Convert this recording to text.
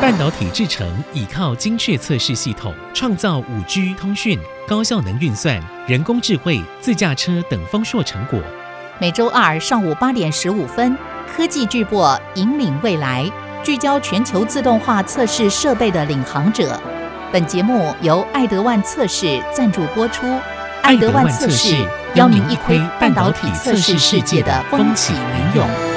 半导体制成依靠精确测试系统，创造五 G 通讯、高效能运算、人工智慧、自驾车等丰硕成果。每周二上午八点十五分，科技巨擘引领未来，聚焦全球自动化测试设备的领航者。本节目由爱德万测试赞助播出。爱德万测试邀您一窥半导体测试世界的风起云涌。